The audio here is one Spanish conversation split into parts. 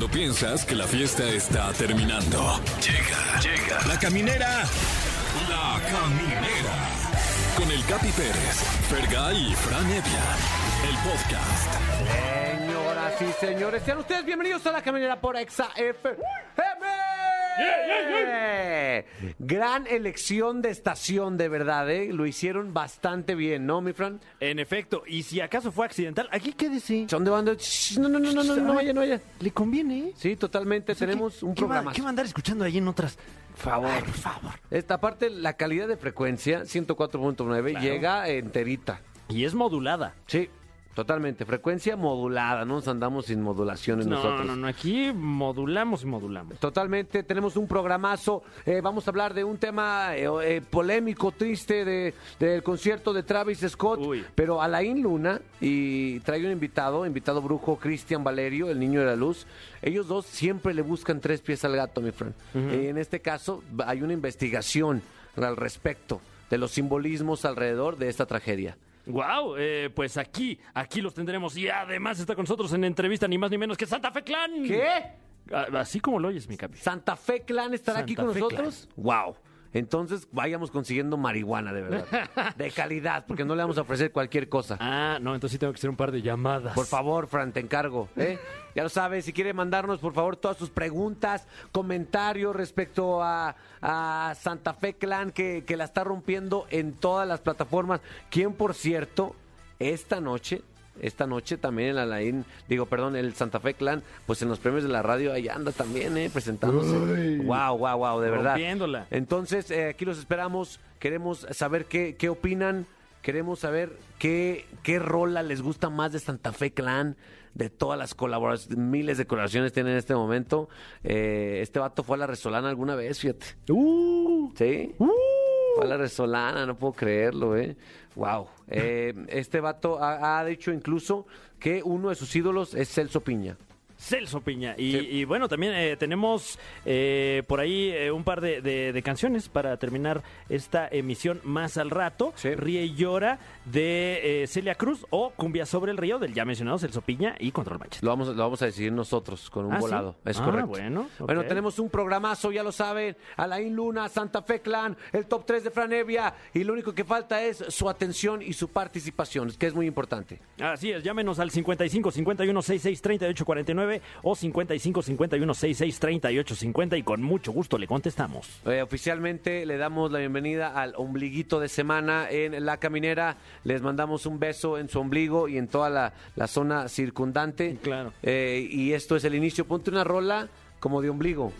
Cuando piensas que la fiesta está terminando. Llega, llega. La caminera. La caminera. Con el Capi Pérez, Fergay y Fran Evia. El podcast. Señoras y señores, sean ustedes bienvenidos a la caminera por Exa FM. Gran elección de estación, de verdad, ¿eh? Lo hicieron bastante bien, ¿no, mi Fran? En efecto, y si acaso fue accidental, aquí quédese. Son de banda. Shh, No, no, no, no, no, no vaya, no vaya. Le conviene. ¿eh? Sí, totalmente. Tenemos un ¿Qué va, programa. ¿Qué va a andar escuchando ahí en otras? favor. Ay, por favor. Esta parte, la calidad de frecuencia, 104.9, llega enterita. Y es modulada. Sí, totalmente. Frecuencia modulada, no nos andamos sin modulaciones No, nosotros. no, no, aquí modulamos y modulamos. Totalmente, tenemos un programazo. eh, vamos a hablar de un tema eh, eh, polémico, triste de, del concierto de Travis Scott. Uy. Pero Alain Luna y trae un invitado, invitado brujo, Cristian Valerio, el niño de la luz. Ellos dos siempre le buscan tres pies al gato, mi friend. Eh, en este caso, hay una investigación al respecto de los simbolismos alrededor de esta tragedia. Wow, pues aquí, aquí los tendremos. Y además está con nosotros en entrevista ni más ni menos que Santa Fe Clan. ¿Qué? Ah, Así como lo oyes, mi capi. ¿Santa Fe Clan estará aquí con Fe nosotros? ¡Wow! Entonces vayamos consiguiendo marihuana de verdad. De calidad, porque no le vamos a ofrecer cualquier cosa. Ah, no, entonces sí tengo que hacer un par de llamadas. Por favor, Fran, te encargo. ¿eh? Ya lo sabes, si quiere mandarnos, por favor, todas sus preguntas, comentarios respecto a, a Santa Fe Clan, que, que la está rompiendo en todas las plataformas. Quien, por cierto, esta noche, esta noche también el Alain, digo, perdón, el Santa Fe Clan, pues en los premios de la radio ahí anda también, ¿eh? Presentándose. Wow, wow, wow, de verdad. Rompiéndola. Entonces, eh, aquí los esperamos. Queremos saber qué, qué opinan. Queremos saber qué, qué rola les gusta más de Santa Fe Clan, de todas las colaboraciones, miles de colaboraciones tienen en este momento. Eh, este vato fue a la Resolana alguna vez, fíjate. Uh, ¿Sí? Fue a la Resolana, no puedo creerlo, ¿eh? Wow. Eh, este vato ha, ha dicho incluso que uno de sus ídolos es Celso Piña. Celso Piña. Y, Sí. y bueno, también eh, tenemos eh, por ahí eh, un par de, de- de canciones para terminar esta emisión más al rato. Sí. Ríe y llora de eh, Celia Cruz o Cumbia sobre el río del ya mencionado Celso Piña y Control Manchester. Lo vamos, lo vamos a decidir nosotros con un Ah, ¿sí? volado. Es Ah, correcto. bueno. Bueno, tenemos un programazo, ya lo saben. Alain Luna, Santa Fe Clan, el top 3 de Franevia. Y lo único que falta es su atención y su participación, que es muy importante. Así es, llámenos al 55 51 66 38 49 o 55 51 66 38 50 y con mucho gusto le contestamos. Eh, oficialmente le damos la bienvenida al ombliguito de semana en La Caminera. Les mandamos un beso en su ombligo y en toda la, la zona circundante. Claro. Eh, y esto es el inicio. Ponte una rola como de ombligo.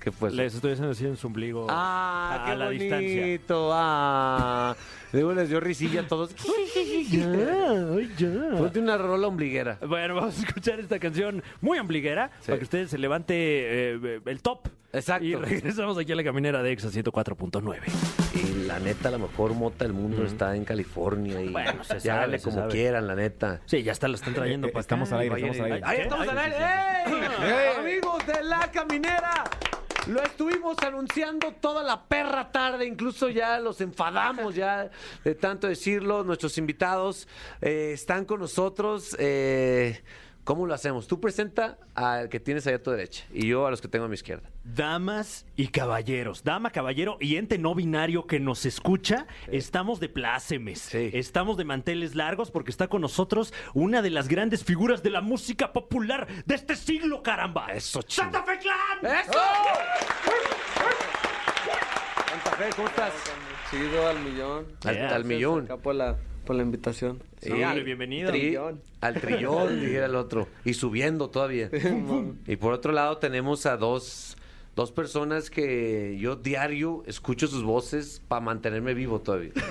¿Qué fue eso? Les estoy haciendo así en su ombligo Ah, a, qué a la bonito. distancia. Ah, luego les dio risilla a todos. ay, ya. Ponte una rola ombliguera. Bueno, vamos a escuchar esta canción muy ombliguera Sí. para que ustedes se levante eh, el top. Exacto. Y regresamos aquí a la caminera de Exa 104.9. Y la neta, la mejor mota del mundo está en California. Y Bueno, se ya sabe, se como sabe. quieran, la neta. Sí, ya está, la están trayendo para estamos al aire, estamos al aire. Ahí estamos al aire. ¡Ey! Amigos de La Caminera. Lo estuvimos anunciando toda la perra tarde, incluso ya los enfadamos ya de tanto decirlo. Nuestros invitados eh, están con nosotros. eh, ¿Cómo lo hacemos? Tú presenta al que tienes ahí a tu derecha y yo a los que tengo a mi izquierda. Damas y caballeros, dama, caballero y ente no binario que nos escucha, estamos de plácemes, Sí. estamos de manteles largos porque está con nosotros una de las grandes figuras de la música popular de este siglo, caramba. Eso, chido. ¡Santa Fe Clan! ¡Eso! Santa Fe, ¿cómo estás? Chido al millón. Al, Yeah. al millón. Acá por la, por la invitación. Sí. Dale, bienvenido. Tri- Trillón. al trillón, dijera el otro. Y subiendo todavía. y por otro lado tenemos a dos, dos personas que yo diario escucho sus voces para mantenerme vivo todavía.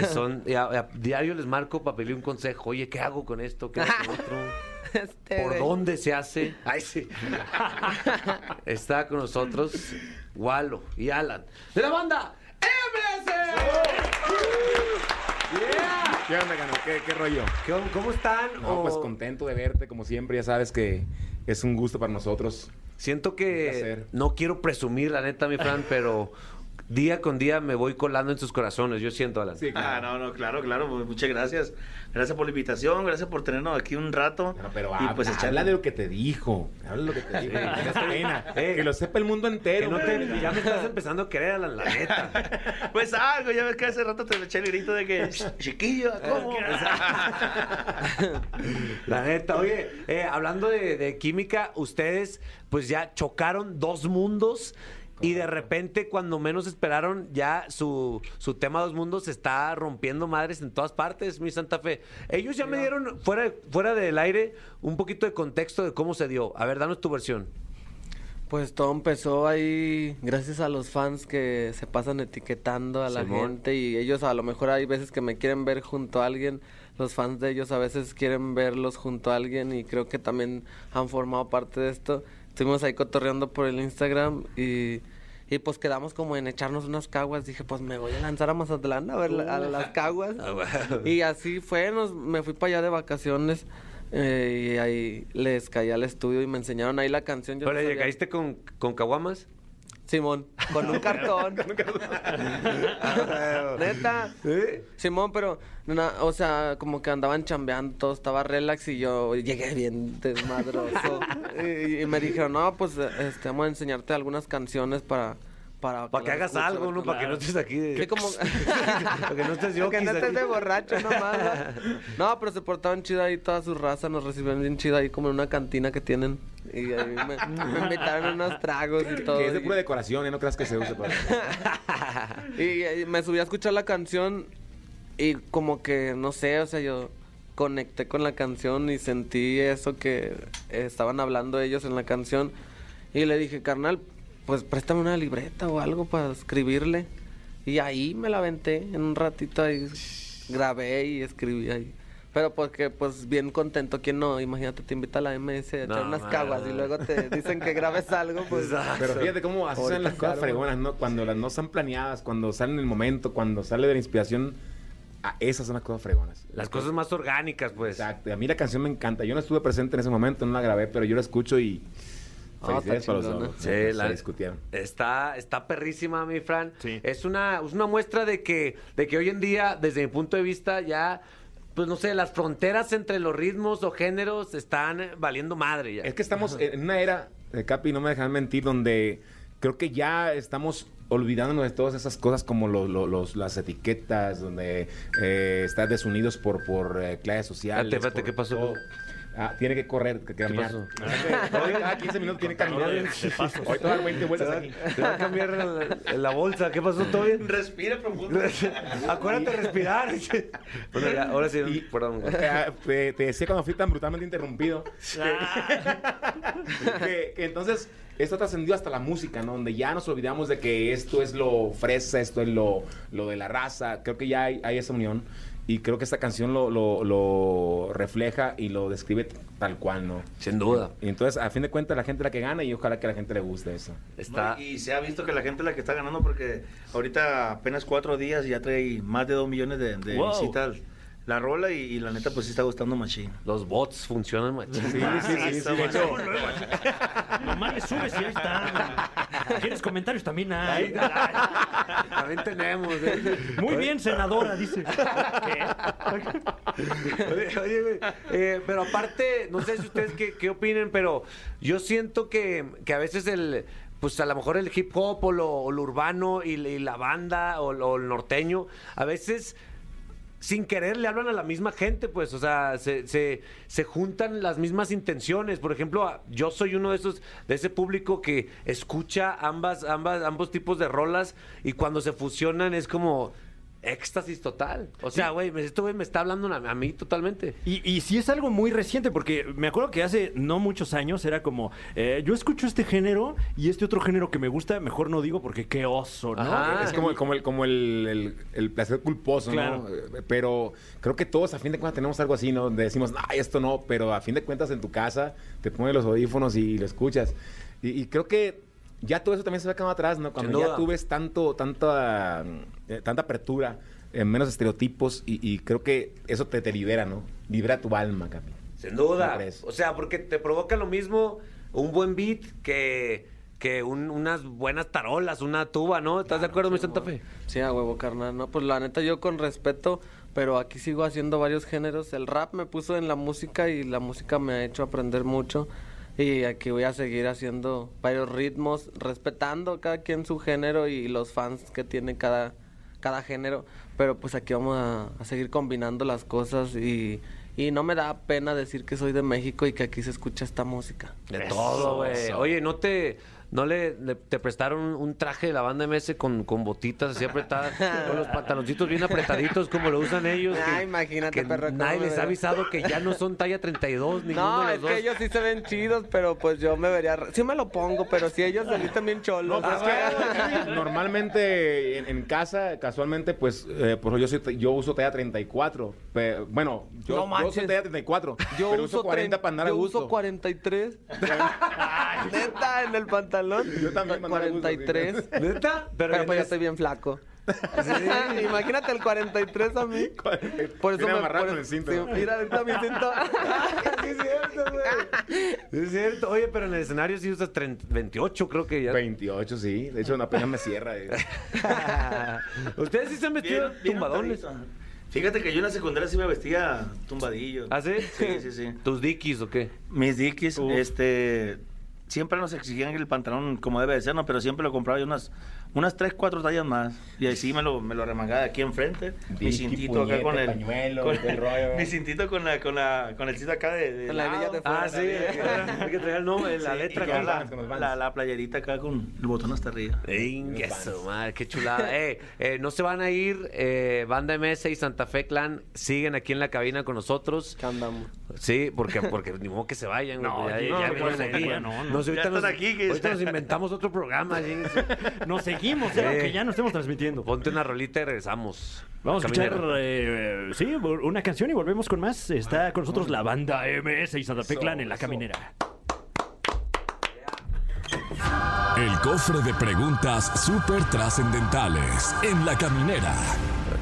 Eh, son, y a- a- diario les marco para pedirle un consejo. Oye, ¿qué hago con esto? ¿Qué hago con otro? Este ¿Por de- dónde se hace? Ay, sí. Está con nosotros Walo y Alan. De la banda MS. ¿Qué onda, Gano? ¿Qué, qué rollo? ¿Qué- ¿Cómo están? No, O- pues contento de verte, como siempre, ya sabes que es un gusto para nosotros. Siento que no quiero presumir, la neta, mi Fran, pero día con día me voy colando en sus corazones. Yo siento, Alan. Sí, Ah, no, no, claro, claro. pues, Muchas gracias. Gracias por la invitación, gracias por tenernos aquí un rato. No, pero y habla, pues echarle- habla de lo que te dijo. Habla de lo que te dijo. pena. Eh. Que lo sepa el mundo Que entero. no te- güey. ya me estás empezando a querer, Alan, la neta. Pues algo, ya ves que hace rato te eché el grito de que, chiquillo, ¿cómo? La neta, oye, eh, hablando de, de química, ustedes pues ya chocaron dos mundos y de repente cuando menos esperaron ya su, su tema Dos Mundos se está rompiendo madres en todas partes, mi Santa Fe. Ellos ya me dieron fuera, fuera del aire un poquito de contexto de cómo se dio. A ver, danos tu versión. Pues todo empezó ahí gracias a los fans que se pasan etiquetando a la Simón. gente y ellos a lo mejor hay veces que me quieren ver junto a alguien, los fans de ellos a veces quieren verlos junto a alguien y creo que también han formado parte de esto. Estuvimos ahí cotorreando por el Instagram y, y pues quedamos como en echarnos unas caguas. Dije, pues me voy a lanzar a Mazatlán a ver la- a las caguas. Y así fue, nos, me fui para allá de vacaciones eh, y ahí les caí al estudio y me enseñaron ahí la canción. Yo no Pero sabía- llegaste con, con caguamas. Simón, con un cartón. Neta. Simón, pero, na- o sea, como que andaban chambeando, todo estaba relax y yo llegué bien desmadroso. y, y me dijeron, no, pues este, vamos a enseñarte algunas canciones para... Para, Para que hagas algo, ¿no? Para que no estés aquí de... Sí, como... Para que no estés yo. que no estés de borracho nomás. ¿no? No, pero se portaban chido ahí toda su raza, nos recibieron bien chido ahí como en una cantina que tienen. Y ahí me, me invitaron a unos tragos y todo. Que es de pura decoración, ¿eh? No creas que se use para... y, y me subí a escuchar la canción y como que, no sé, o sea, yo conecté con la canción y sentí eso que estaban hablando ellos en la canción. Y le dije, carnal, pues préstame una libreta o algo para escribirle. Y ahí me la aventé en un ratito ahí. Grabé y escribí ahí. Pero porque, pues, bien contento. ¿Quién no? Imagínate, te invita a la MS a echar No, unas caguas y luego te dicen que grabes algo, pues... Pero fíjate cómo así son las cosas fregonas, ¿no? Cuando las no están planeadas, cuando salen en el momento, cuando sale de la inspiración, ah, esas son las cosas fregonas. Las cosas más orgánicas, pues. Exacto. A mí la canción me encanta. Yo no estuve presente en ese momento, no la grabé, pero yo la escucho y... Ah, Felicidades está para los dos. Sí, Se la- discutieron. Está, está perrísima, mi Fran. Sí. Es una, es una muestra de que, de que hoy en día, desde mi punto de vista, ya, pues no sé, las fronteras entre los ritmos o géneros están valiendo madre ya. Es que estamos en una era, eh, Capi, no me dejan mentir, donde creo que ya estamos olvidándonos de todas esas cosas como lo- lo- los, las etiquetas, donde eh, estás desunidos por, por eh, clases sociales. Espérate, espérate, ¿qué pasó? todo. Ah, tiene que correr, que caminar. Hoy cada 15 minutos tiene que caminar. Hoy te va a dar 20 vueltas aquí. Te va a cambiar la, la bolsa. ¿Qué pasó? ¿Todo bien? Respira profundo. Acuérdate de respirar. bueno, ya, ahora sí, Y- perdón. Eh, te, te decía cuando fui tan brutalmente interrumpido Ah, que, que entonces esto trascendió hasta la música, ¿no? Donde ya nos olvidamos de que esto es lo fresa, esto es lo, lo de la raza. Creo que ya hay, hay esa unión. Y creo que esta canción lo, lo- lo refleja y lo describe tal cual, ¿no? Sin duda. Y entonces, a fin de cuentas, la gente es la que gana y ojalá que a la gente le guste eso. Está. No, y se ha visto que la gente es la que está ganando porque ahorita apenas cuatro días y ya trae más de dos millones de, de Wow. visitas la rola y, y la neta pues sí está gustando machín. Los bots funcionan machín. Sí, sí, sí, sí, de hecho, nomás le subes y ahí está. ¿Quieres comentarios? También hay. También tenemos. ¿eh? Muy bien, senadora, dice. Oye, oye, güey, eh, pero aparte, no sé si ustedes qué, qué opinen, pero yo siento que, que a veces el, pues a lo mejor el hip hop o lo, o lo urbano y, la- y la banda o, lo- el norteño, a veces sin querer le hablan a la misma gente, pues, o sea, se, se, se juntan las mismas intenciones. Por ejemplo, yo soy uno de esos, de ese público que escucha ambas, ambas, ambos tipos de rolas y cuando se fusionan es como éxtasis total. O sea, güey, me- esto güey me está hablando a, mí totalmente. Y, y sí es algo muy reciente, porque me acuerdo que hace no muchos años era como, eh, yo escucho este género y este otro género que me gusta, mejor no digo porque qué oso, ¿no? Ajá. es como, como el, como el, el- el placer culposo, Claro. ¿no? Eh, Pero creo que todos a fin de cuentas tenemos algo así, ¿no? Donde decimos, no, esto no, pero a fin de cuentas en tu casa te pones los audífonos y lo escuchas. Y, y creo que ya todo eso también se va quedando atrás, ¿no? Cuando ya duda. tú ves tanto, tanta, eh, tanta apertura, eh, menos estereotipos y, y creo que eso te, te libera, ¿no? Libera tu alma, Capi. Sin ¿No duda. O sea, porque te provoca lo mismo un buen beat que que un- unas buenas tarolas, una tuba, ¿no? ¿Estás de acuerdo, mi Santa Fe? Sí, a huevo, carnal. No, pues la neta yo con respeto, pero aquí sigo haciendo varios géneros. El rap me puso en la música y la música me ha hecho aprender mucho. Y aquí voy a seguir haciendo varios ritmos, respetando cada quien su género y los fans que tiene cada, cada género. Pero pues aquí vamos a, a seguir combinando las cosas y, y no me da pena decir que soy de México y que aquí se escucha esta música. De todo, güey. Oye, ¿no te no le, le- te prestaron un, traje de la banda MS con, con botitas así apretadas, con los pantaloncitos bien apretaditos como lo usan ellos? Ah, imagínate, que perro, ¿cómo Nadie les ha avisado que ya no son talla 32, ninguno No, de es los dos. que ellos sí se ven chidos, pero pues yo me vería... Sí me lo pongo, pero si ellos se visten bien cholos. No, pero es que normalmente en, en casa, casualmente, pues, eh, por ejemplo, yo, soy- yo uso talla 34. pe- bueno, yo, No yo soy talla 34. Yo pero uso uso 40 tre- para andar a Yo gusto. uso 43. Neta, en el pantalón. Yo también, para andar a gusto, 43. ¿Neta? Pero pues ya yo estoy bien flaco. Imagínate el 43 a mí. Por eso Viene me por- con el cinto, sí. Mira, ahorita mi cinto. Sí, es cierto, güey. Es cierto. Oye, pero en el escenario sí usas 30 28, creo que ya. 28, sí. De hecho, apenas me cierra. eh. Ustedes sí se han vestido Bien- bien tumbadones. Fíjate que yo en la secundaria sí me vestía tumbadillo. ¿Ah, sí? Sí, sí, sí. ¿Tus dickies o qué? Mis dickies, este... Siempre nos exigían el pantalón como debe de ser, ¿no? Pero siempre lo compraba yo unas, unas 3, 4 tallas más. Y así me lo, me lo remangaba de aquí enfrente. mi Dicky, cintito acá puñete, con el... pañuelo, con- el rollo. mi cintito con, la, con, la, con el cito acá de... de Con la hebilla de fuera Ah, sí. Hay que traer el nombre, la Sí, letra ya con la, la, la playerita acá con el botón hasta arriba. Su madre, qué chulada. Eh, eh, no se van a ir, eh, Banda MS y Santa Fe Clan siguen aquí en la cabina con nosotros. ¿Qué andamos? Sí, porque, porque ni modo que se vayan. güey, No, ya, aquí ya no, vienen no, aquí. no, no, no. No sé, Ya ahorita, nos, aquí, que- ahorita nos inventamos otro programa. Nos seguimos, Eh. aunque ya no estemos transmitiendo. Ponte una rolita y regresamos. Vamos a escuchar, eh, sí, una canción y volvemos con más. Está con nosotros la banda MS y Santa Fe Eso, Clan en la caminera. El cofre de preguntas súper trascendentales en la caminera.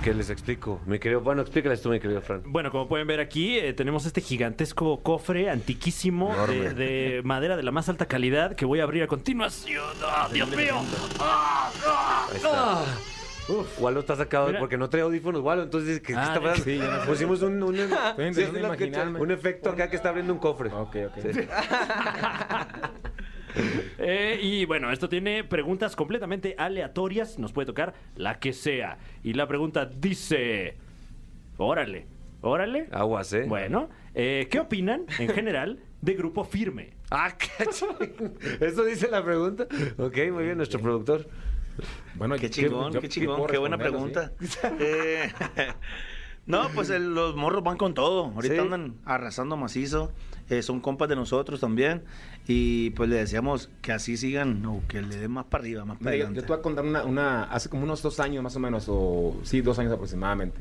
¿Qué les explico? Mi querido, bueno, explícales tú, mi querido Fran. Bueno, como pueden ver aquí, eh, tenemos este gigantesco cofre antiquísimo de, de madera de la más alta calidad que voy a abrir a continuación. ¡Ah, Dios mío! ¡Ah, ah, ah! Walo está sacado Mira. porque no trae audífonos, Walo. Entonces, ¿qué, Ah, está pasando? sí, ya no sé. Pusimos un, un, intentando sí, un efecto acá que está abriendo un cofre. Ok, ok. Sí. Eh, y bueno, esto tiene preguntas completamente aleatorias. Nos puede tocar la que sea. Y la pregunta dice: Órale, órale. Aguas, ¿eh? Bueno, eh, ¿qué opinan en general de Grupo Firme? Ah, qué ¿Eso dice la pregunta? Ok, muy bien, nuestro productor. Bueno, Qué chingón, yo- qué yo chingón, puedo qué buena pregunta. Eh, no, pues el- los morros van con todo. Ahorita Sí. andan arrasando macizo. Eh, son compas de nosotros también. Y pues le deseamos que así sigan o que le den más para arriba, más para Mira, yo, adelante. yo te voy a contar una, una- hace como unos dos años más o menos, o sí, dos años aproximadamente.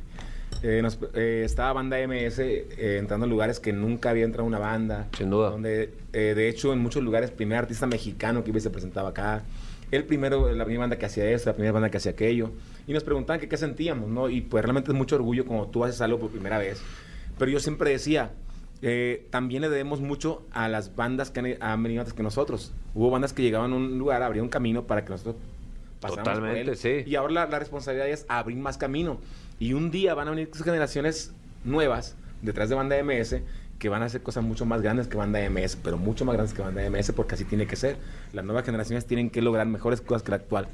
Eh, nos- eh, estaba banda MS eh, entrando en lugares que nunca había entrado una banda. Sin duda. Donde, eh, de hecho, en muchos lugares, primer artista mexicano que se presentaba acá. El primero, la primera banda que hacía esto, la primera banda que hacía aquello. Y nos preguntaban que qué sentíamos, ¿no? Y pues realmente es mucho orgullo cuando tú haces algo por primera vez. Pero yo siempre decía, eh, también le debemos mucho a las bandas que han, han venido antes que nosotros. Hubo bandas que llegaban a un lugar, abrían un camino para que nosotros pasáramos por Totalmente, él. sí. Y ahora la, la responsabilidad es abrir más camino. Y un día van a venir generaciones nuevas detrás de banda MS que van a hacer cosas mucho más grandes que banda MS, pero mucho más grandes que banda MS porque así tiene que ser. Las nuevas generaciones tienen que lograr mejores cosas que la actual.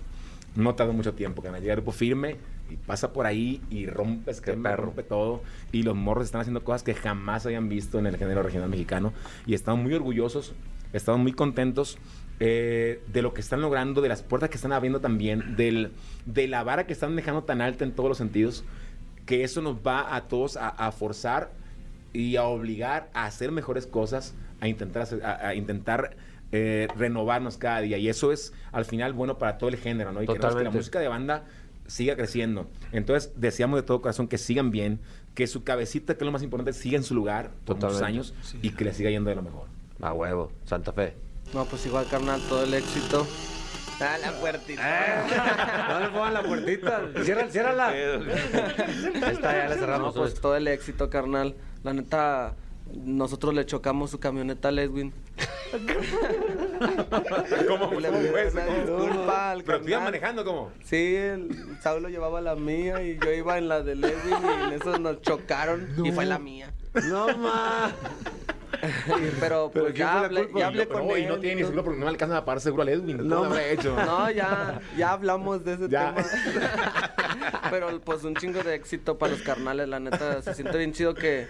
No tarda mucho tiempo, que van a llegar grupo firme y pasa por ahí y rompe esquema, rompe todo. Y los morros están haciendo cosas que jamás habían visto en el género regional mexicano. Y estamos muy orgullosos, estamos muy contentos eh, de lo que están logrando, de las puertas que están abriendo también, del, de la vara que están dejando tan alta en todos los sentidos, que eso nos va a todos a, a forzar y a obligar a hacer mejores cosas, a intentar, a intentar eh, renovarnos cada día. Y eso es al final bueno para todo el género, ¿no? Y queremos que la música de banda siga creciendo. Entonces, deseamos de todo corazón que sigan bien, que su cabecita, que es lo más importante, siga en su lugar por muchos Totalmente. años y que le siga yendo de lo mejor. A huevo, Santa Fe. No, pues igual, carnal, todo el éxito. Ah, la puertita. No le pongan la puertita. Cierra, ciérrala. Ahí está, ya la No, cerramos. pues todo el éxito, carnal. La neta, nosotros le chocamos su camioneta al Edwin. ¿Cómo, Le cómo pido fue eso? disculpa al Pero tú ibas manejando, ¿cómo? Sí, el Saulo llevaba la mía y yo iba en la de Edwin y en eso nos chocaron y fue la mía. No más. Pero ¿Pero pues quién ya hablé, ya hablé Pero, con no, él. y no tiene ni seguro porque no me alcanza a pagar seguro al Edwin. No, No, hecho. No, ya, ya hablamos de ese Ya. tema. Pero pues un chingo de éxito para los carnales, la neta. Se siente bien chido que,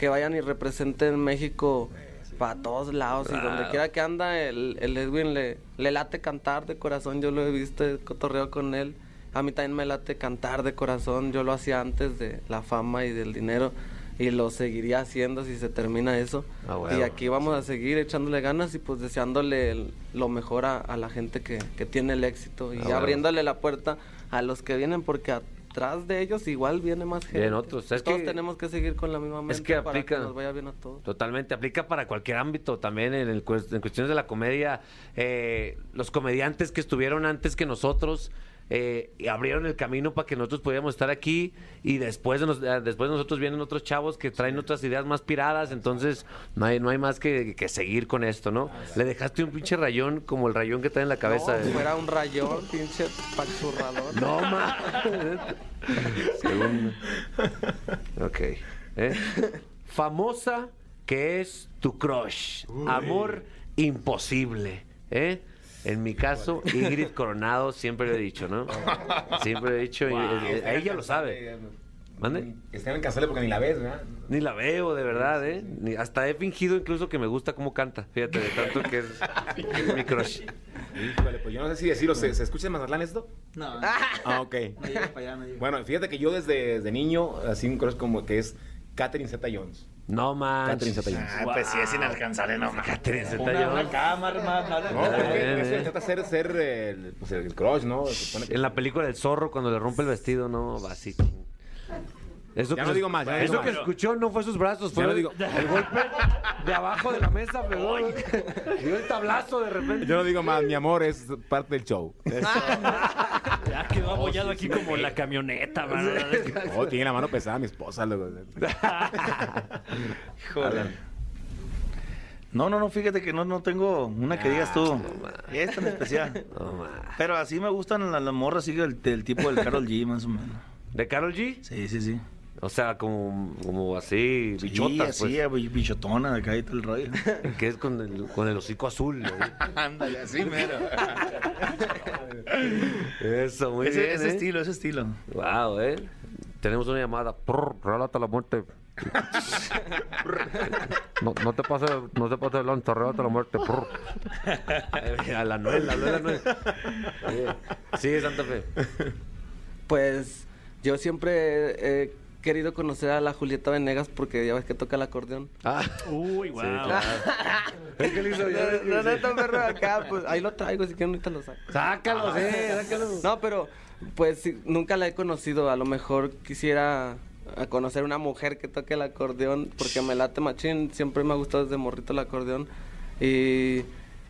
que vayan y representen México para todos lados. Y donde quiera que anda, el, el Edwin le, le late cantar de corazón. Yo lo he visto, cotorreo con él. A mí también me late cantar de corazón. Yo lo hacía antes de la fama y del dinero. Y lo seguiría haciendo si se termina eso. Ah, y huevo. aquí vamos a seguir echándole ganas y pues deseándole el- lo mejor a, a la gente que, que tiene el éxito y Ah, abriéndole la puerta a los que vienen porque atrás de ellos igual viene más gente. Vienen otros. Es Todos que- tenemos que seguir con la misma mente es que para aplica- que nos vaya bien a todos. Totalmente, aplica para cualquier ámbito también en, el en cuestiones de la comedia. eh, los comediantes que estuvieron antes que nosotros eh, y abrieron el camino para que nosotros pudiéramos estar aquí y después de, nos- eh, después de nosotros vienen otros chavos que traen otras ideas más piradas, entonces no hay, no hay más que, que seguir con esto, ¿no? Le dejaste un pinche rayón como el rayón que trae en la cabeza. No, eh. fuera un rayón, pinche pachurrador. No, ma. Ok. ¿eh? Famosa que es tu crush. Amor imposible. ¿eh? En mi caso, Ingrid Coronado, siempre lo he dicho, ¿no? Siempre lo he dicho. y- ella lo sabe. ¿Mande? Están en casale porque ni la ves, ¿verdad? Ni la veo, de verdad, ¿eh? Ni- hasta he fingido incluso que me gusta cómo canta. Fíjate, de tanto que es mi crush. Híjole, pues yo no sé si decirlo. ¿Se, ¿se escucha en Mazatlán esto? No, Ah, ok. no llega para allá, no llega. Bueno, fíjate que yo desde, desde niño, así un crush como que es Catherine Zeta-Jones. No Catherine manches. Zeta-Jones. Ah, pues sí, es inalcanzable, no mames. Catherine Una, Zeta-Jones. una cámara, más. No, porque eh. intenta ser, ser el, pues, el crush, ¿no? Se supone que- En la película del zorro, cuando le rompe el vestido, no, va así. Eso Ya que no digo más, ya no Eso digo que más. escuchó no fue sus brazos, fue no el, digo. el golpe de abajo de la mesa, pegó. Dio el tablazo de repente. Yo no digo más, mi amor es parte del show. Ya quedó abollado aquí como la camioneta, mano. Oh, tiene la mano pesada mi esposa, luego. Híjole. No, no, no, fíjate que no, no tengo una que digas tú. Esta en especial. No, ma. Pero así me gustan las, las morras, así del, del tipo del Carol G, más o menos. ¿De Carol G? Sí, sí, sí. O sea, como, como así, Sí, bichotas, así, pues. bichotona, acá y todo el rollo. Que es con el, con el hocico azul. ¿no? Ándale, así mero. Eso, muy ese bien, ese ¿eh? estilo, ese estilo. Wow, ¿eh? Tenemos una llamada. Prr, relata la muerte. No, no te pases, no te pases de lanza, relata la muerte. Prr. Eh, A la Noel, habló de la Noel. Oye, Sí, Santa Fe. Pues yo siempre he querido conocer a la Julieta Venegas porque ya ves que toca el acordeón. Ah, Uy, wow. es que le hizo ya No, no, sí. no, perro, acá, pues ahí lo traigo, si quieren ahorita lo saco. Sácalo, sí, sácalo. No, pero pues sí, nunca la he conocido. A lo mejor quisiera a conocer una mujer que toque el acordeón porque me late machín. Siempre me ha gustado desde morrito el acordeón. Y,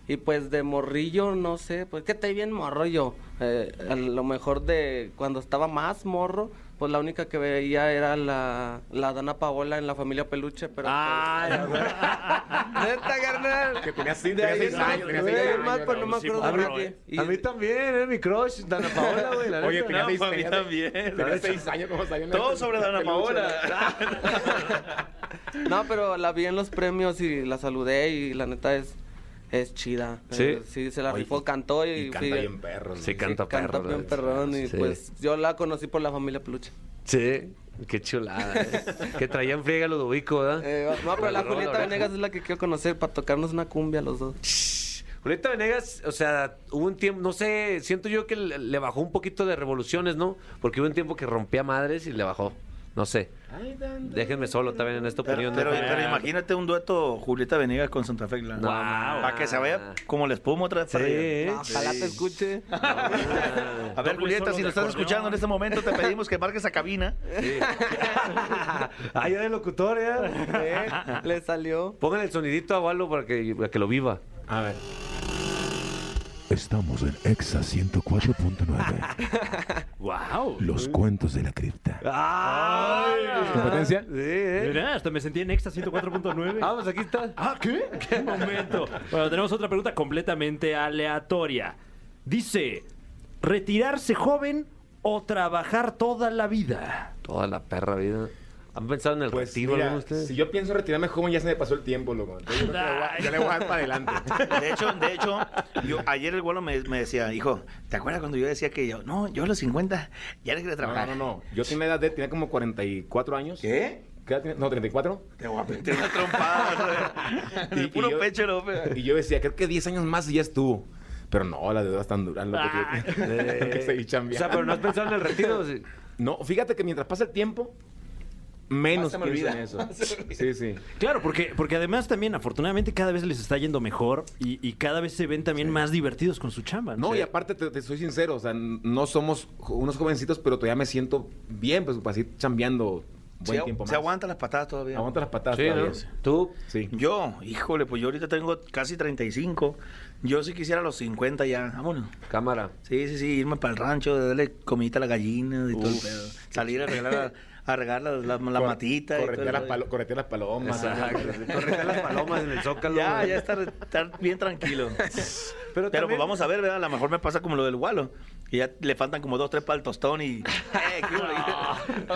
y pues de morrillo, no sé, pues que estoy bien morro yo. Eh, a lo mejor de cuando estaba más morro, pues la única que veía era la, la Dana Paola en la familia Peluche. Pero Ay, pues, neta, carnal. Que tenía más, años, tenía más, años, pues no me sí, acuerdo a de mí, nadie. Y- a mí también, es mi crush, Dana Paola, güey. la Oye, neta. tenía No, seis, para mí tenía- también. tenía seis años como salió en la- Todo sobre Dana Paola. No, pero la vi en los premios y la saludé y la neta es, es chida. ¿Sí? Sí, se la Oye, rifó, cantó y, Y canta fui- bien perros. Sí, güey. canta canta perro, bien la- perrón y sí. pues yo la conocí por la familia Peluche. Sí, qué chulada. ¿eh? que traían friega Ludovico, ¿verdad? Eh, no, pero la Julieta. Venegas es la que quiero conocer para tocarnos una cumbia los dos. Julieta Venegas, o sea, hubo un tiempo, no sé, siento yo que le le bajó un poquito de revoluciones, ¿no? Porque hubo un tiempo que rompía madres y le bajó. No sé. Déjenme solo también en esta Pero, opinión. pero, de... pero imagínate un dueto Julieta Venegas con Santa Fe. No, Para que se vaya como la espuma otra vez Sí. Ojalá te escuche. A ver, Julieta, si nos estás escuchando en este momento, te pedimos que marques a cabina. ah, ya de locutor, ya. Eh, Le salió. Pongan el sonidito a Valo para que, para que lo viva. A ver. Estamos en Exa 104.9. ¡Wow! Los cuentos de la cripta. ¿Competencia? Sí, ¿eh? Mira, hasta me sentí en Extra 104.9. Ah, pues aquí está. Ah, ¿qué? ¿Qué momento? Bueno, tenemos otra pregunta completamente aleatoria. Dice, ¿retirarse joven o trabajar toda la vida? Toda la perra vida. ¿Han pensado en el Pues retiro mira, de ustedes? si yo pienso retirarme joven, ya se me pasó el tiempo, loco. Entonces, yo, le voy a- ya le voy a dar para adelante. De hecho, de hecho, yo, ayer el vuelo me, me decía, hijo, ¿te acuerdas cuando yo decía que yo, no, yo a los 50 ya le quería No, trabajar? no, no. Yo tenía edad de, tenía como 44 años. ¿Qué? ¿Qué edad tenía? No, 34. Te voy a meter una trompada. Y- De y puro yo- pecho, López. Y yo decía, creo que 10 años más y ya estuvo. Pero no, las deudas están duras, loco. que- que, que seguir O chambeando. sea, pero no has pensado en el retiro. Sí. No, fíjate que mientras pasa el tiempo, menos Más se en olvida. eso. Sí, sí. Claro, porque, porque además también, afortunadamente, cada vez les está yendo mejor y, y cada vez se ven también más divertidos con su chamba. No, y aparte te, te soy sincero, o sea, no somos unos jovencitos, pero todavía me siento bien, pues para seguir chambeando buen Se, tiempo más. se aguanta las patadas todavía. Aguanta las patadas Sí, ¿no? todavía. ¿Tú? Sí. Yo, híjole, pues yo ahorita tengo casi 35. Yo sí quisiera los 50 ya. Vámonos. Cámara. Sí, sí, sí, irme para el rancho, darle comidita a la gallina y todo el pedo. Salir a regalar la, a regar la, la, la Cor- matita. Corretear las, palo- las palomas. Corretear las palomas en el zócalo. Ya, ya estar, estar bien tranquilo. Pero, Pero también- pues vamos a ver, ¿verdad? A lo mejor me pasa como lo del Walo. Que ya le faltan como dos, tres para el tostón y... Eh.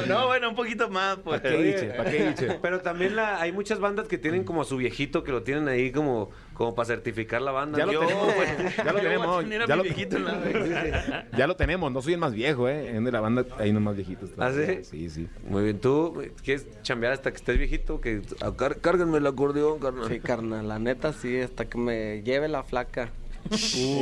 No, bueno, un poquito más, pues. ¿Para qué diche? ¿Para qué diche? Pero también la, hay muchas bandas que tienen como a su viejito que lo tienen ahí como, como para certificar la banda. Ya lo Yo, tenemos, pues, ya lo tenemos, ya lo- viejito en la- Ya lo tenemos, no soy el más viejo, ¿eh? En la banda hay unos más viejitos. ¿Ah, sí? Sí, sí. Muy bien, ¿tú quieres chambear hasta que estés viejito? Que ah, car- cárguenme el acordeón, carnal. Sí, carnal, la neta sí, hasta que me lleve la flaca.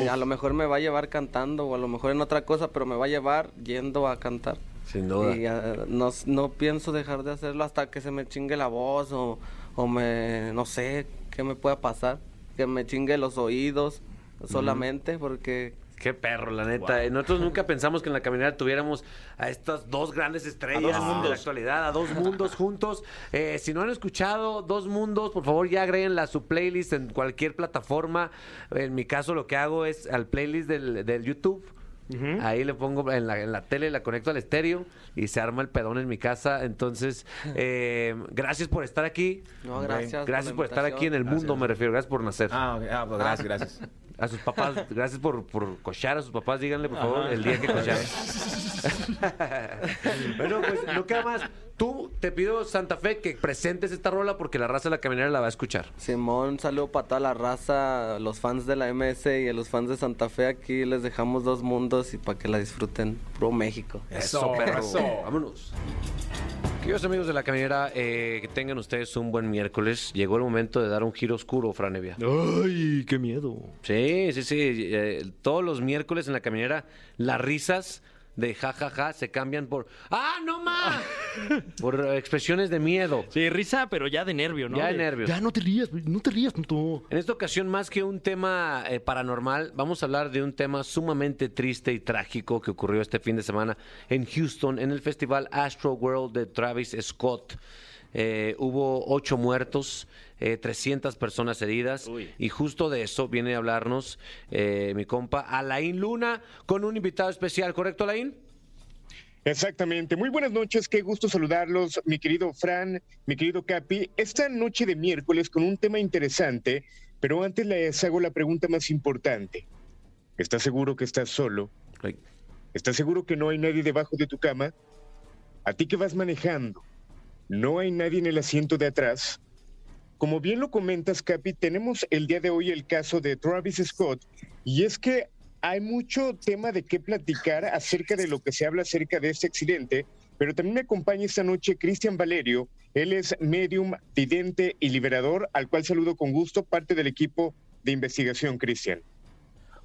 A lo mejor me va a llevar cantando o a lo mejor en otra cosa, pero me va a llevar yendo a cantar. Sin duda. Y ah, no, no pienso dejar de hacerlo hasta que se me chingue la voz o, o me, no sé, qué me pueda pasar. Que me chingue los oídos solamente porque Qué perro, la neta. Nosotros nunca pensamos que en la caminera tuviéramos a estas dos grandes estrellas dos mundos. de la actualidad, a dos mundos juntos. Eh, si no han escuchado Dos Mundos, por favor ya agréguenla a su playlist en cualquier plataforma. En mi caso lo que hago es al playlist del, del YouTube. Ahí le pongo en la, en la tele, la conecto al estéreo y se arma el pedón en mi casa. Entonces, eh, gracias por estar aquí. No, gracias. Por estar aquí en el mundo, me refiero. Gracias por nacer. Ah, ok. ah pues gracias, gracias. A sus papás, gracias por, por cochar a sus papás, díganle por favor el día que cocharon. bueno, pues no queda más. Tú te pido, Santa Fe, que presentes esta rola porque la raza de la caminera la va a escuchar. Simón, saludo para toda la raza, los fans de la MS y a los fans de Santa Fe. Aquí les dejamos dos mundos y para que la disfruten. Pro México. Eso, perro. eso. Vámonos. Queridos amigos de la caminera, eh, que tengan ustedes un buen miércoles. Llegó el momento de dar un giro oscuro, Franevia. ¡Ay, qué miedo! Sí, sí, sí. eh, todos los miércoles en la caminera, las risas de jajaja se cambian por ¡Ah, no más! por expresiones de miedo. Sí, risa, pero ya de nervio, ¿no? Ya de nervios. Ya no te rías, no te rías, puto. En esta ocasión, más que un tema eh, paranormal, vamos a hablar de un tema sumamente triste y trágico que ocurrió este fin de semana en Houston, en el festival Astro World de Travis Scott. Eh, hubo ocho muertos, eh, 300 personas heridas, y justo de eso viene a hablarnos eh, mi compa Alain Luna con un invitado especial, ¿correcto, Alain? Exactamente. Muy buenas noches, qué gusto saludarlos, mi querido Fran, mi querido Capi. Esta noche de miércoles con un tema interesante, pero antes les hago la pregunta más importante. ¿Estás seguro que estás solo? ¿Estás seguro que no hay nadie debajo de tu cama? ¿A ti que vas manejando? ¿No hay nadie en el asiento de atrás? Como bien lo comentas, Capi, tenemos el día de hoy el caso de Travis Scott, y es que hay mucho tema de qué platicar acerca de lo que se habla acerca de este accidente, pero también me acompaña esta noche Cristian Valerio, él es medium, vidente y liberador, al cual saludo con gusto, parte del equipo de investigación, Cristian.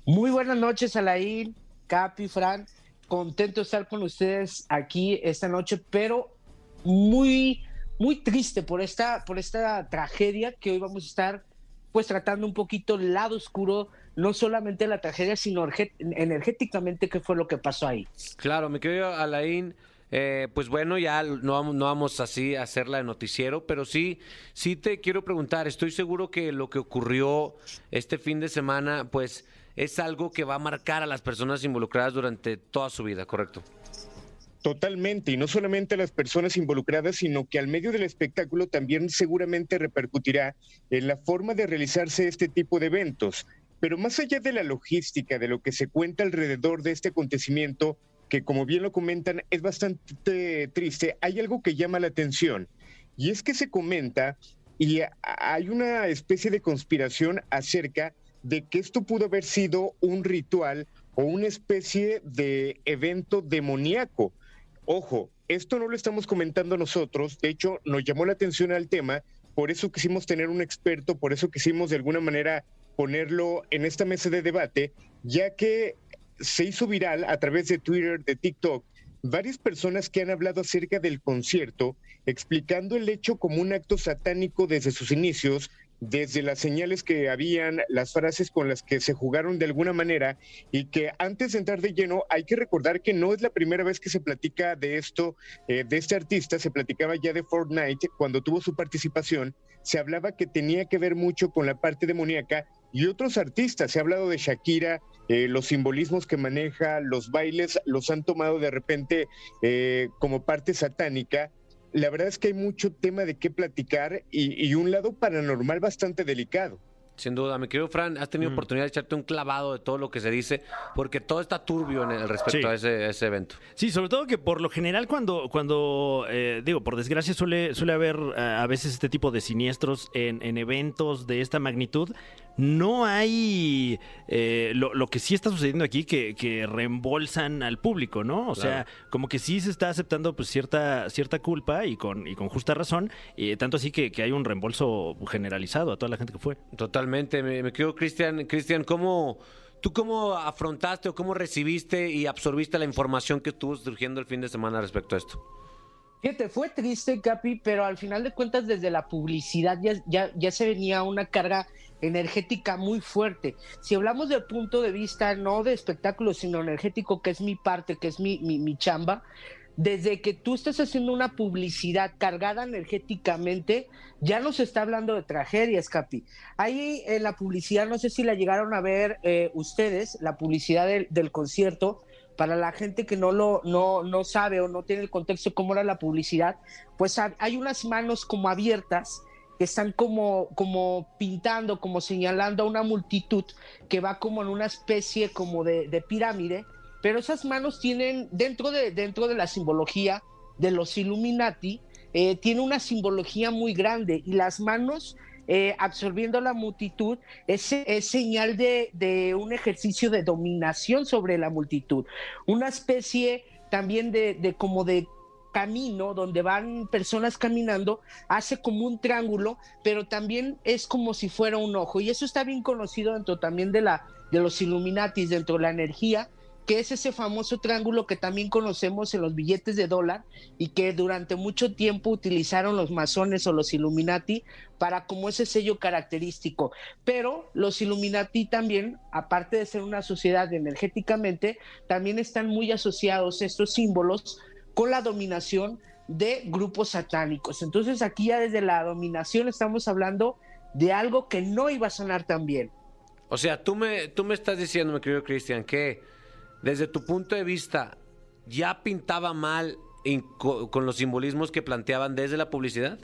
Muy buenas noches, Alain, Capi, Fran. Contento de estar con ustedes aquí esta noche, pero muy, muy triste por esta, por esta tragedia que hoy vamos a estar pues tratando un poquito el lado oscuro, no solamente la tragedia, sino energéticamente qué fue lo que pasó ahí. Claro, mi querido Alain, eh, pues bueno, ya no vamos, no vamos así a hacerla de noticiero, pero sí, sí te quiero preguntar, estoy seguro que lo que ocurrió este fin de semana, pues es algo que va a marcar a las personas involucradas durante toda su vida, ¿correcto? Totalmente, y no solamente a las personas involucradas, sino que al medio del espectáculo también seguramente repercutirá en la forma de realizarse este tipo de eventos. Pero más allá de la logística, de lo que se cuenta alrededor de este acontecimiento, que como bien lo comentan es bastante triste, hay algo que llama la atención, y es que se comenta y hay una especie de conspiración acerca de que esto pudo haber sido un ritual o una especie de evento demoníaco. Ojo, esto no lo estamos comentando nosotros, de hecho nos llamó la atención al tema, por eso quisimos tener un experto, por eso quisimos de alguna manera ponerlo en esta mesa de debate, ya que se hizo viral a través de Twitter, de TikTok, varias personas que han hablado acerca del concierto, explicando el hecho como un acto satánico desde sus inicios desde las señales que habían, las frases con las que se jugaron de alguna manera y que antes de entrar de lleno hay que recordar que no es la primera vez que se platica de esto, eh, de este artista, se platicaba ya de Fortnite cuando tuvo su participación, se hablaba que tenía que ver mucho con la parte demoníaca y otros artistas, se ha hablado de Shakira, eh, los simbolismos que maneja, los bailes los han tomado de repente eh, como parte satánica la verdad es que hay mucho tema de qué platicar y, un lado paranormal bastante delicado. Sin duda, mi querido Fran, has tenido mm. oportunidad de echarte un clavado de todo lo que se dice, porque todo está turbio en el respecto a, ese, evento. Sí, sobre todo que por lo general cuando, cuando eh, digo, por desgracia suele, suele haber eh, a veces este tipo de siniestros en, en eventos de esta magnitud, no hay eh, lo, que sí está sucediendo aquí que, que reembolsan al público, ¿no? O sea, como que sí se está aceptando pues cierta, cierta culpa y con, y con justa razón, y tanto así que, que, hay un reembolso generalizado a toda la gente que fue. Totalmente, me, me quedo Cristian, Cristian, ¿cómo... ¿Tú cómo afrontaste o cómo recibiste y absorbiste la información que estuvo surgiendo el fin de semana respecto a esto? Fíjate, fue triste, Capi, pero al final de cuentas desde la publicidad ya, ya, ya se venía una carga energética muy fuerte. Si hablamos del punto de vista no de espectáculo, sino energético, que es mi parte, que es mi, mi, chamba, desde que tú estás haciendo una publicidad cargada energéticamente, ya no se está hablando de tragedias, Capi. Ahí en la publicidad, no sé si la llegaron a ver eh, ustedes, la publicidad del, del, concierto, para la gente que no lo no, no sabe o no tiene el contexto cómo era la publicidad, pues hay unas manos como abiertas que están como, como pintando, como señalando a una multitud que va como en una especie como de, pirámide, pero esas manos tienen, dentro de, dentro de la simbología de los Illuminati, eh, tiene una simbología muy grande y las manos eh, absorbiendo la multitud es, señal de, un ejercicio de dominación sobre la multitud, una especie también de como de camino donde van personas caminando, hace como un triángulo, pero también es como si fuera un ojo. Y eso está bien conocido dentro también de, la, de los Illuminatis, dentro de la energía, que es ese famoso triángulo que también conocemos en los billetes de dólar y que durante mucho tiempo utilizaron los masones o los Illuminati para como ese sello característico. Pero los Illuminati también, aparte de ser una sociedad energéticamente, también están muy asociados estos símbolos con la dominación de grupos satánicos. Entonces aquí ya desde la dominación estamos hablando de algo que no iba a sonar tan bien. O sea, tú me, tú me estás diciendo, mi querido Cristian, que desde tu punto de vista ya pintaba mal con los simbolismos que planteaban desde la publicidad.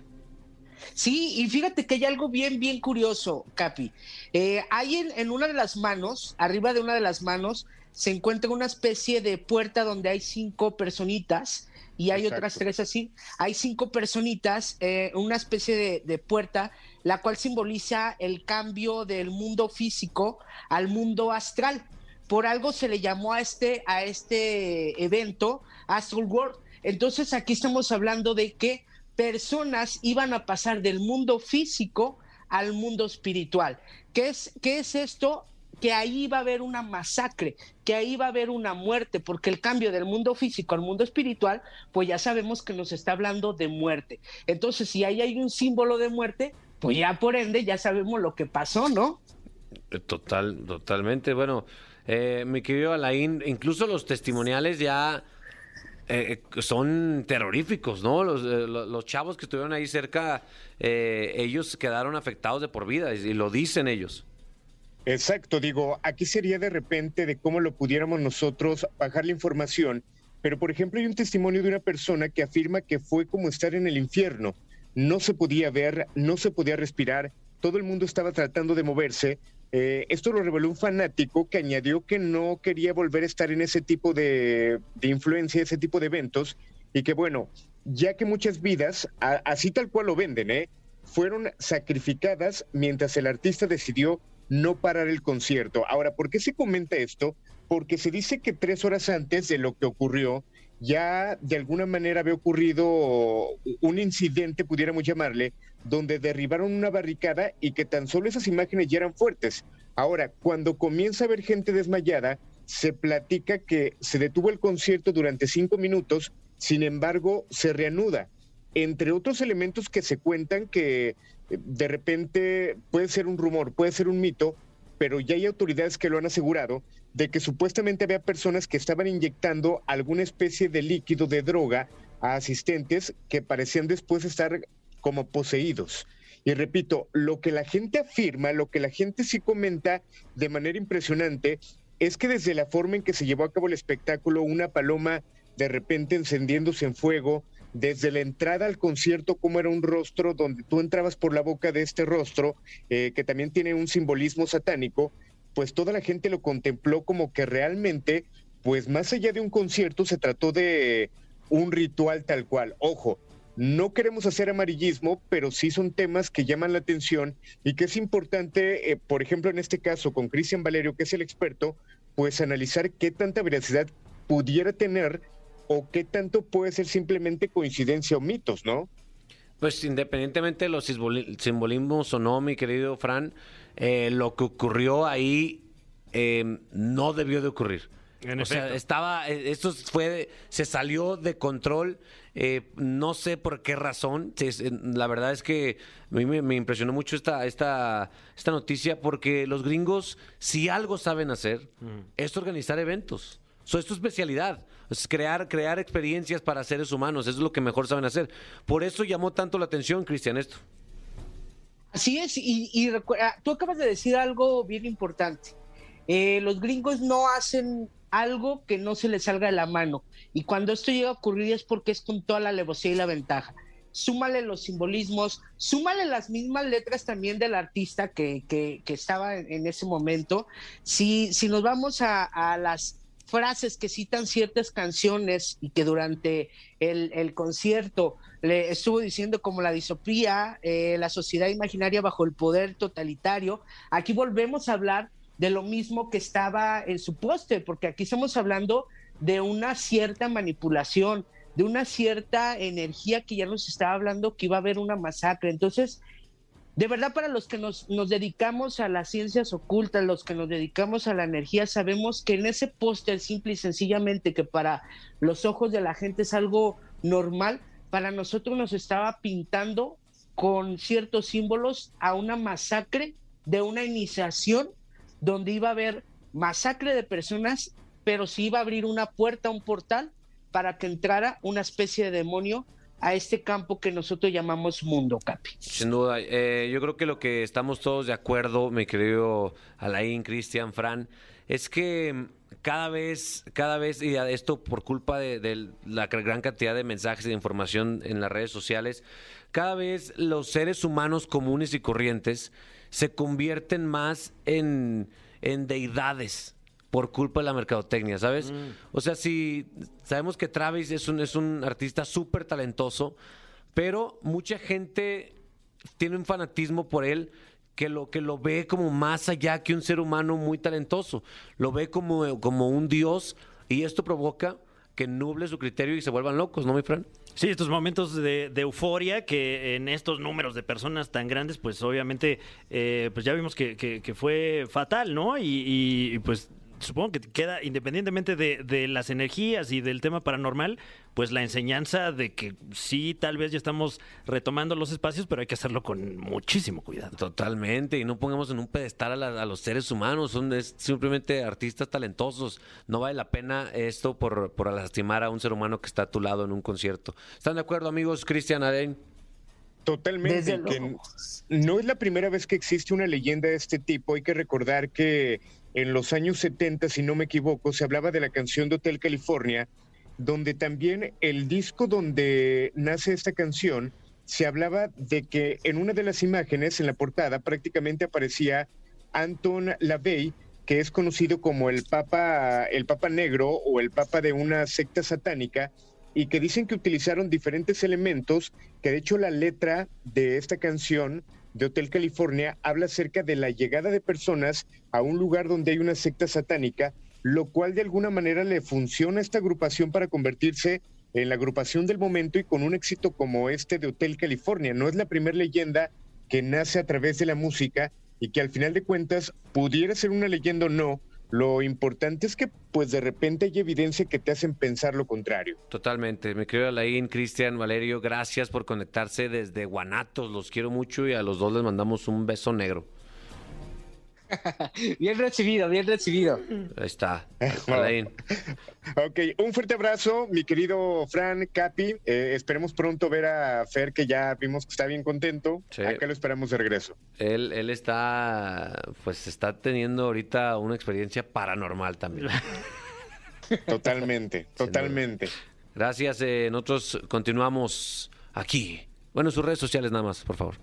Sí, y fíjate que hay algo bien, bien curioso, Capi. Eh, hay en, en, una de las manos, arriba de una de las manos, se encuentra una especie de puerta donde hay cinco personitas y hay otras tres así. Hay cinco personitas, eh, una especie de, puerta, la cual simboliza el cambio del mundo físico al mundo astral. Por algo se le llamó a este, a este evento Astral World. Entonces aquí estamos hablando de que personas iban a pasar del mundo físico al mundo espiritual. ¿Qué es, qué es esto? Que ahí va a haber una masacre, que ahí va a haber una muerte, porque el cambio del mundo físico al mundo espiritual, pues ya sabemos que nos está hablando de muerte. Entonces, si ahí hay un símbolo de muerte, pues ya por ende ya sabemos lo que pasó, ¿no? Eh, total, totalmente. Bueno, eh, mi querido Alain, incluso los testimoniales ya eh, son terroríficos, ¿no? Los, los, chavos que estuvieron ahí cerca, ellos quedaron afectados de por vida y lo dicen ellos. Exacto, digo, aquí sería de repente de cómo lo pudiéramos nosotros bajar la información, pero por ejemplo hay un testimonio de una persona que afirma que fue como estar en el infierno, no se podía ver, no se podía respirar, todo el mundo estaba tratando de moverse. Eh, esto lo reveló un fanático que añadió que no quería volver a estar en ese tipo de, de influencia, ese tipo de eventos, y que bueno, ya que muchas vidas, así tal cual lo venden, ¿eh? fueron sacrificadas mientras el artista decidió no parar el concierto. Ahora, ¿por qué se comenta esto? Porque se dice que tres horas antes de lo que ocurrió, ya de alguna manera había ocurrido un incidente, pudiéramos llamarle, donde derribaron una barricada y que tan solo esas imágenes ya eran fuertes. Ahora, cuando comienza a haber gente desmayada, se platica que se detuvo el concierto durante cinco minutos, sin embargo, se reanuda entre otros elementos que se cuentan que de repente puede ser un rumor, puede ser un mito, pero ya hay autoridades que lo han asegurado, de que supuestamente había personas que estaban inyectando alguna especie de líquido de droga a asistentes que parecían después estar como poseídos. Y repito, lo que la gente afirma, lo que la gente sí comenta de manera impresionante, es que desde la forma en que se llevó a cabo el espectáculo, una paloma de repente encendiéndose en fuego, desde la entrada al concierto, cómo era un rostro donde tú entrabas por la boca de este rostro, eh, que también tiene un simbolismo satánico, pues toda la gente lo contempló como que realmente, pues más allá de un concierto, se trató de un ritual tal cual. Ojo, no queremos hacer amarillismo, pero sí son temas que llaman la atención y que es importante, eh, por ejemplo, en este caso con Cristian Valerio, que es el experto, pues analizar qué tanta veracidad pudiera tener o qué tanto puede ser simplemente coincidencia o mitos, ¿no? Pues independientemente de los simboli- simbolismos o no, mi querido Fran, eh, lo que ocurrió ahí eh, no debió de ocurrir. En o sea, estaba, eh, esto fue, se salió de control, eh, no sé por qué razón. La verdad es que a mí me, me impresionó mucho esta, esta, esta noticia porque los gringos, si algo saben hacer, es organizar eventos. So, es su especialidad. Es crear, crear experiencias para seres humanos. Eso es lo que mejor saben hacer. Por eso llamó tanto la atención, Cristian, esto. Así es, y, recuerda, tú acabas de decir algo bien importante. Eh, los gringos no hacen algo que no se les salga de la mano. Y cuando esto llega a ocurrir es porque es con toda la alevosía y la ventaja. Súmale los simbolismos, súmale las mismas letras también del artista que, que- que estaba en, ese momento. Si, si nos vamos a las frases que citan ciertas canciones y que durante el, el concierto le estuvo diciendo como la disopía, eh, la sociedad imaginaria bajo el poder totalitario, aquí volvemos a hablar de lo mismo que estaba en su póster, porque aquí estamos hablando de una cierta manipulación, de una cierta energía que ya nos estaba hablando que iba a haber una masacre. Entonces, de verdad, para los que nos, dedicamos a las ciencias ocultas, los que nos dedicamos a la energía, sabemos que en ese póster, simple y sencillamente, que para los ojos de la gente es algo normal, para nosotros nos estaba pintando con ciertos símbolos a una masacre de una iniciación donde iba a haber masacre de personas, pero sí iba a abrir una puerta, un portal, para que entrara una especie de demonio a este campo que nosotros llamamos mundo, Capi. Sin duda. Eh, yo creo que lo que estamos todos de acuerdo, mi querido Alain, Cristian, Fran, es que cada vez, cada vez, y esto por culpa de, de la gran cantidad de mensajes y de información en las redes sociales, cada vez los seres humanos comunes y corrientes se convierten más en, en deidades por culpa de la mercadotecnia, ¿sabes? O sea, si sabemos que Travis es un, es un artista súper talentoso, pero mucha gente tiene un fanatismo por él que lo, que lo ve como más allá que un ser humano muy talentoso. Lo ve como, como un dios y esto provoca que nuble su criterio y se vuelvan locos, ¿no, mi Fran? Sí, estos momentos de, de euforia que en estos números de personas tan grandes, pues obviamente, eh, pues ya vimos que, que- que fue fatal, ¿no? Y, y, pues supongo que queda, independientemente de, de las energías y del tema paranormal, pues la enseñanza de que sí, tal vez ya estamos retomando los espacios, pero hay que hacerlo con muchísimo cuidado. Totalmente, y no pongamos en un pedestal a, la- a los seres humanos, son es simplemente artistas talentosos. No vale la pena esto por, por lastimar a un ser humano que está a tu lado en un concierto. ¿Están de acuerdo, amigos? Cristian Aren. Totalmente. Que no es la primera vez que existe una leyenda de este tipo. Hay que recordar que en los años 70, si no me equivoco, se hablaba de la canción de Hotel California, donde también el disco donde nace esta canción, se hablaba de que en una de las imágenes, en la portada, prácticamente aparecía Anton LaVey, que es conocido como el Papa, el Papa Negro o el Papa de una secta satánica, y que dicen que utilizaron diferentes elementos, que de hecho la letra de esta canción de Hotel California habla acerca de la llegada de personas a un lugar donde hay una secta satánica, lo cual de alguna manera le funciona a esta agrupación para convertirse en la agrupación del momento y con un éxito como este de Hotel California. No es la primera leyenda que nace a través de la música y que al final de cuentas pudiera ser una leyenda o no. Lo importante es que pues de repente hay evidencia que te hacen pensar lo contrario. Totalmente. Me querido Alain, Cristian, Valerio, gracias por conectarse desde Guanatos. Los quiero mucho y a los dos les mandamos un beso negro. Bien recibido, bien recibido. Ahí está. Alain. Ok, un fuerte abrazo, mi querido Fran, Capi. Eh, esperemos pronto ver a Fer, que ya vimos que está bien contento. Sí. Acá lo esperamos de regreso. Él, él está, pues está teniendo ahorita una experiencia paranormal también. Totalmente, totalmente. Gracias. eh, nosotros continuamos aquí. Bueno, sus redes sociales nada más, por favor.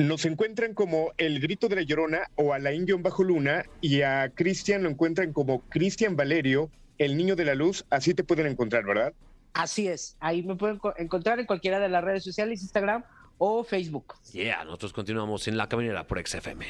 Nos encuentran como El Grito de la Llorona o Alain bajo Luna y a Cristian lo encuentran como Cristian Valerio, el niño de la luz. Así te pueden encontrar, ¿verdad? Así es. Ahí me pueden co- encontrar en cualquiera de las redes sociales, Instagram o Facebook. Yeah, nosotros continuamos en La Caminera por XFM.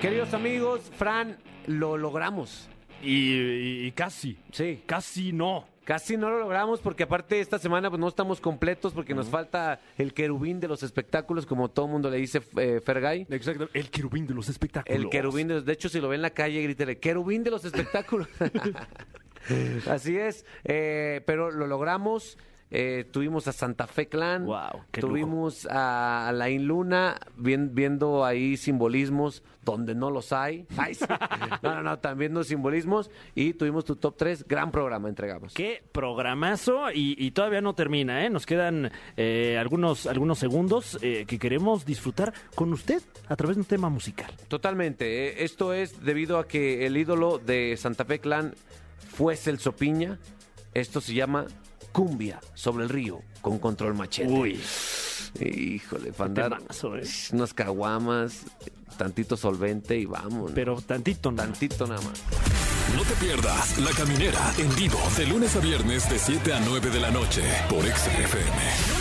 Queridos amigos, Fran, lo logramos. Y casi, Sí. casi no. Casi no lo logramos porque aparte esta semana pues no estamos completos porque nos falta el querubín de los espectáculos, como todo mundo le dice eh, Fergay. Exacto, el querubín de los espectáculos. El querubín de los... De hecho, si lo ve en la calle, grítele, querubín de los espectáculos. Así es, eh, pero lo logramos. Eh, tuvimos a Santa Fe Clan, qué tuvimos a Alain Luna vien- viendo ahí simbolismos donde no los hay. Ay, sí. No, no, no, también viendo simbolismos y tuvimos tu top 3, gran programa entregamos. Qué programazo y, y todavía no termina, ¿eh? Nos quedan eh, algunos, algunos segundos eh, que queremos disfrutar con usted a través de un tema musical. Totalmente. eh, Esto es debido a que el ídolo de Santa Fe Clan fue Celso Piña. Esto se llama Cumbia sobre el río con control machete. Uy. Híjole, pandar temazo, eh. unas caguamas, tantito solvente y vamos. Pero tantito, no. tantito nada más. No te pierdas La Caminera en vivo de lunes a viernes de 7 a 9 de la noche por XFM.